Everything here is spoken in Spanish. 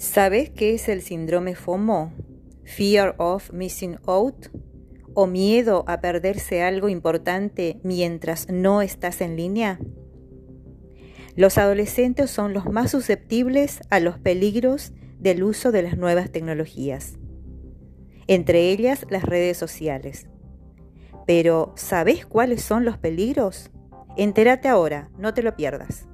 ¿Sabes qué es el síndrome FOMO? Fear of Missing Out o miedo a perderse algo importante mientras no estás en línea? Los adolescentes son los más susceptibles a los peligros del uso de las nuevas tecnologías, entre ellas las redes sociales. Pero, ¿sabes cuáles son los peligros? Entérate ahora, no te lo pierdas.